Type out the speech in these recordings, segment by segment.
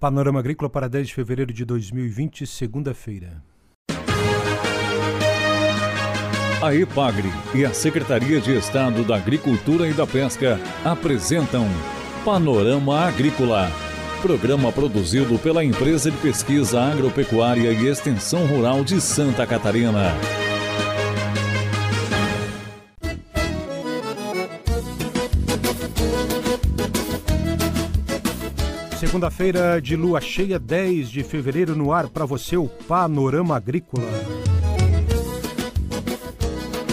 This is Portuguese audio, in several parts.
Panorama Agrícola para 10 de fevereiro de 2020, segunda-feira. A EPAGRE e a Secretaria de Estado da Agricultura e da Pesca apresentam Panorama Agrícola, programa produzido pela Empresa de Pesquisa Agropecuária e Extensão Rural de Santa Catarina. Segunda-feira de lua cheia, 10 de fevereiro, no ar para você o Panorama Agrícola.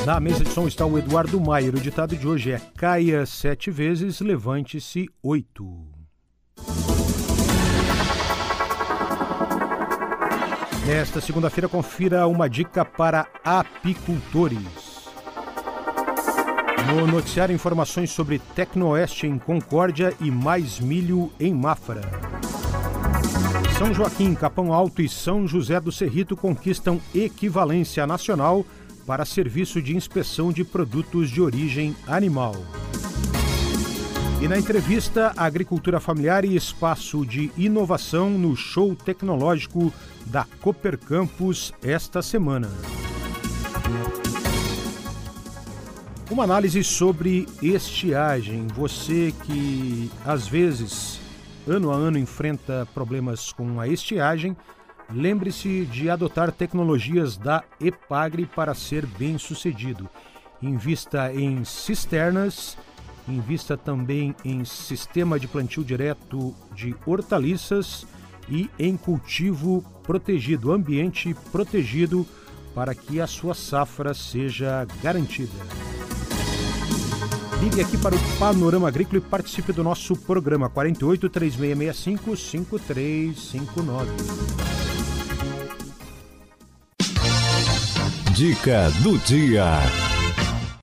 Na mesa de som está o Eduardo Maier. O ditado de hoje é: caia sete vezes, levante-se oito. Nesta segunda-feira, confira uma dica para apicultores. No noticiário, informações sobre Tecnoeste em Concórdia e mais milho em Mafra. São Joaquim, Capão Alto e São José do Cerrito conquistam equivalência nacional para serviço de inspeção de produtos de origem animal. E na entrevista, agricultura familiar e espaço de inovação no show tecnológico da Cooper Campus esta semana. Uma análise sobre estiagem. Você que às vezes, ano a ano, enfrenta problemas com a estiagem, lembre-se de adotar tecnologias da EPAGRE para ser bem sucedido. Invista em cisternas, invista também em sistema de plantio direto de hortaliças e em cultivo protegido, ambiente protegido para que a sua safra seja garantida. Ligue aqui para o Panorama Agrícola e participe do nosso programa 48 3665 5359. Dica do dia.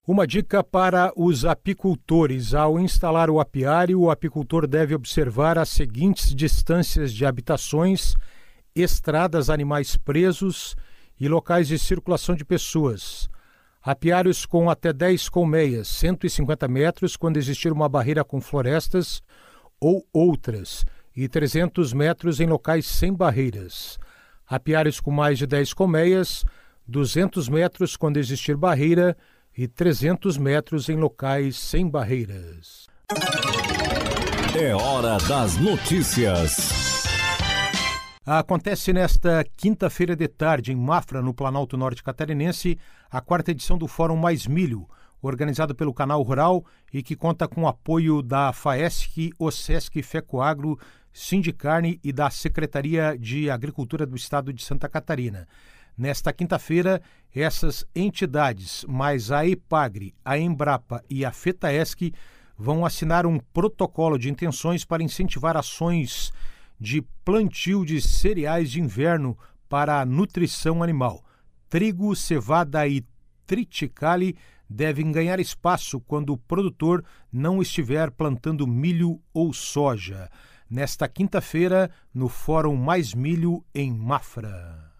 Uma dica para os apicultores. Ao instalar o apiário, o apicultor deve observar as seguintes distâncias de habitações, estradas, animais presos e locais de circulação de pessoas. Apiários com até 10 colmeias, 150 metros quando existir uma barreira com florestas ou outras, e 300 metros em locais sem barreiras. Apiários com mais de 10 colmeias, 200 metros quando existir barreira e 300 metros em locais sem barreiras. É hora das notícias. Acontece nesta quinta-feira de tarde, em Mafra, no Planalto Norte Catarinense, a quarta edição do Fórum Mais Milho, organizado pelo Canal Rural e que conta com o apoio da FAESC, OSESC Fecoagro, Sindicarne e da Secretaria de Agricultura do Estado de Santa Catarina. Nesta quinta-feira, essas entidades, mais a EPAGRE, a Embrapa e a FETAESC, vão assinar um protocolo de intenções para incentivar ações de plantio de cereais de inverno para a nutrição animal. Trigo, cevada e triticale devem ganhar espaço quando o produtor não estiver plantando milho ou soja. Nesta quinta-feira, no Fórum Mais Milho, em Mafra.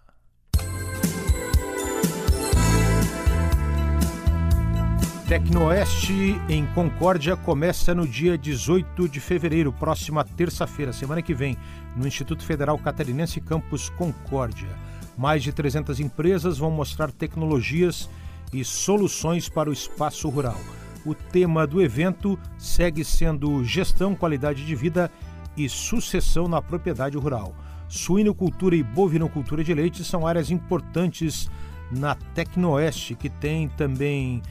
Tecnoeste em Concórdia começa no dia 18 de fevereiro, próxima terça-feira, semana que vem, no Instituto Federal Catarinense Campus Concórdia. Mais de 300 empresas vão mostrar tecnologias e soluções para o espaço rural. O tema do evento segue sendo gestão, qualidade de vida e sucessão na propriedade rural. Suinocultura e bovinocultura de leite são áreas importantes na Tecnoeste, que tem também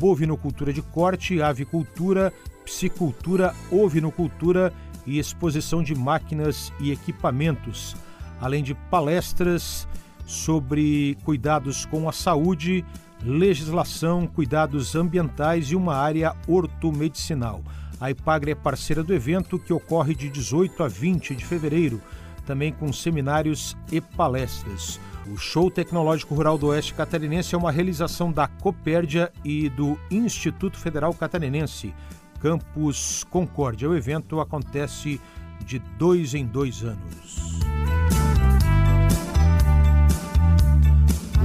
bovinocultura de corte, avicultura, psicultura, ovinocultura e exposição de máquinas e equipamentos, além de palestras sobre cuidados com a saúde, legislação, cuidados ambientais e uma área ortomedicinal. A IPAGRE é parceira do evento que ocorre de 18 a 20 de fevereiro, também com seminários e palestras. O Show Tecnológico Rural do Oeste Catarinense é uma realização da Copérdia e do Instituto Federal Catarinense, Campus Concórdia. O evento acontece de dois em dois anos.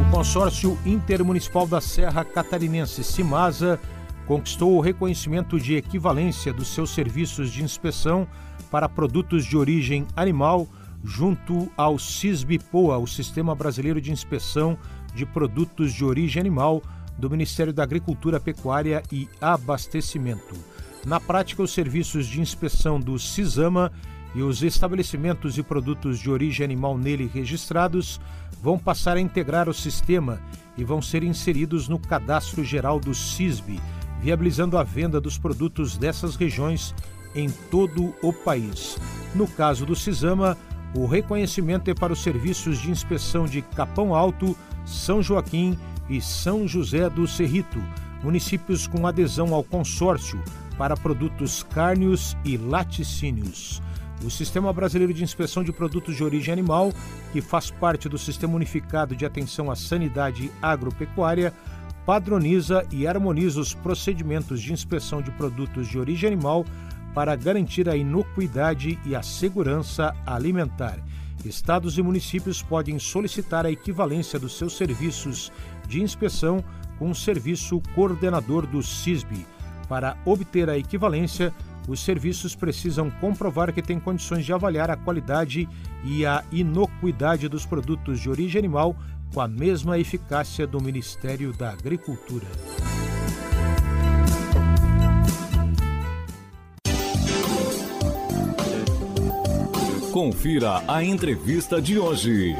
O consórcio intermunicipal da Serra Catarinense, Cimasa, conquistou o reconhecimento de equivalência dos seus serviços de inspeção para produtos de origem animal junto ao CISB-POA, o Sistema Brasileiro de Inspeção de Produtos de Origem Animal do Ministério da Agricultura, Pecuária e Abastecimento. Na prática, os serviços de inspeção do CISAMA e os estabelecimentos e produtos de origem animal nele registrados vão passar a integrar o sistema e vão ser inseridos no Cadastro Geral do CISB, viabilizando a venda dos produtos dessas regiões em todo o país. No caso do CISAMA, o reconhecimento é para os serviços de inspeção de Capão Alto, São Joaquim e São José do Cerrito, municípios com adesão ao consórcio para produtos cárneos e laticínios. O Sistema Brasileiro de Inspeção de Produtos de Origem Animal, que faz parte do Sistema Unificado de Atenção à Sanidade Agropecuária, padroniza e harmoniza os procedimentos de inspeção de produtos de origem animal para garantir a inocuidade e a segurança alimentar. Estados e municípios podem solicitar a equivalência dos seus serviços de inspeção com o serviço coordenador do CISB. Para obter a equivalência, os serviços precisam comprovar que têm condições de avaliar a qualidade e a inocuidade dos produtos de origem animal com a mesma eficácia do Ministério da Agricultura. Confira a entrevista de hoje.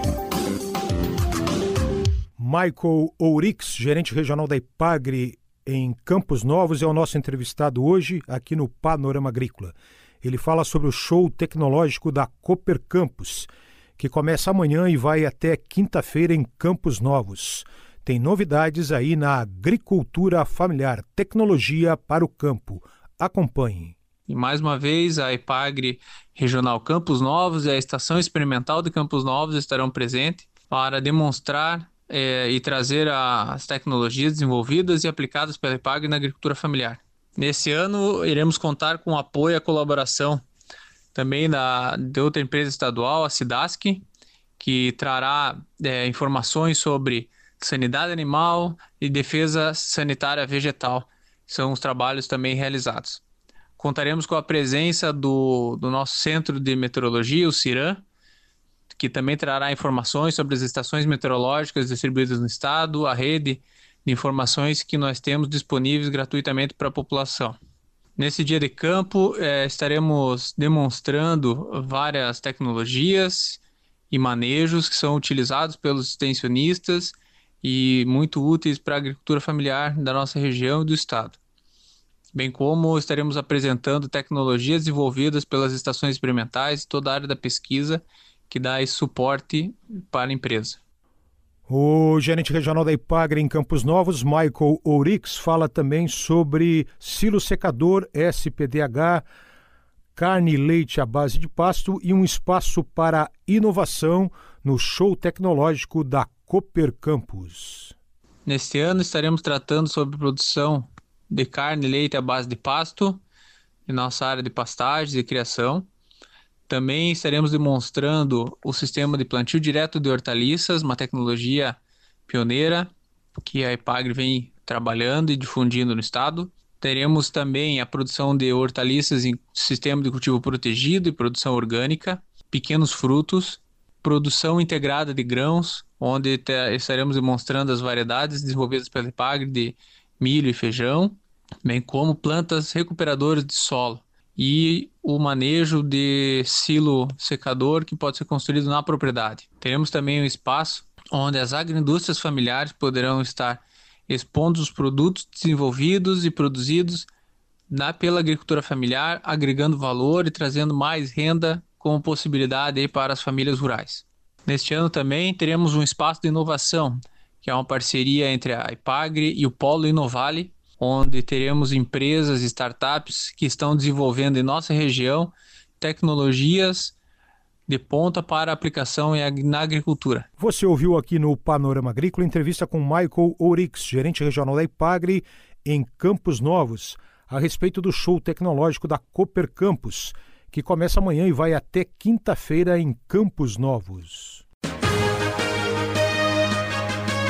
Michael Ourix, gerente regional da Ipagre em Campos Novos, é o nosso entrevistado hoje aqui no Panorama Agrícola. Ele fala sobre o show tecnológico da Cooper Campus, que começa amanhã e vai até quinta-feira em Campos Novos. Tem novidades aí na agricultura familiar, tecnologia para o campo. Acompanhe. E mais uma vez, a Ipagre Regional Campos Novos e a Estação Experimental de Campos Novos estarão presentes para demonstrar é, e trazer as tecnologias desenvolvidas e aplicadas pela EPAG na agricultura familiar. Nesse ano, iremos contar com o apoio e a colaboração também da, de outra empresa estadual, a SIDASC, que trará é, informações sobre sanidade animal e defesa sanitária vegetal. São os trabalhos também realizados. Contaremos com a presença do, do nosso Centro de Meteorologia, o CIRAM, que também trará informações sobre as estações meteorológicas distribuídas no estado, a rede de informações que nós temos disponíveis gratuitamente para a população. Nesse dia de campo, eh, estaremos demonstrando várias tecnologias e manejos que são utilizados pelos extensionistas e muito úteis para a agricultura familiar da nossa região e do estado. Bem como estaremos apresentando tecnologias desenvolvidas pelas estações experimentais e toda a área da pesquisa que dá suporte para a empresa. O gerente regional da Ipagre em Campos Novos, Michael Ourix, fala também sobre silo secador SPDH, carne e leite à base de pasto e um espaço para inovação no show tecnológico da Cooper Campus. Neste ano estaremos tratando sobre produção de carne leite à base de pasto em nossa área de pastagens e criação. Também estaremos demonstrando o sistema de plantio direto de hortaliças, uma tecnologia pioneira que a Ipagre vem trabalhando e difundindo no estado. Teremos também a produção de hortaliças em sistema de cultivo protegido e produção orgânica, pequenos frutos, produção integrada de grãos, onde estaremos demonstrando as variedades desenvolvidas pela Ipagre de milho e feijão, bem como plantas recuperadoras de solo e o manejo de silo secador que pode ser construído na propriedade. Teremos também um espaço onde as agroindústrias familiares poderão estar expondo os produtos desenvolvidos e produzidos na, pela agricultura familiar, agregando valor e trazendo mais renda como possibilidade para as famílias rurais. Neste ano também teremos um espaço de inovação, que é uma parceria entre a Ipagre e o Polo Inovale, onde teremos empresas e startups que estão desenvolvendo em nossa região tecnologias de ponta para aplicação na agricultura. Você ouviu aqui no Panorama Agrícola entrevista com Michael Ourix, gerente regional da Ipagre, em Campos Novos, a respeito do show tecnológico da Cooper Campus, que começa amanhã e vai até quinta-feira em Campos Novos.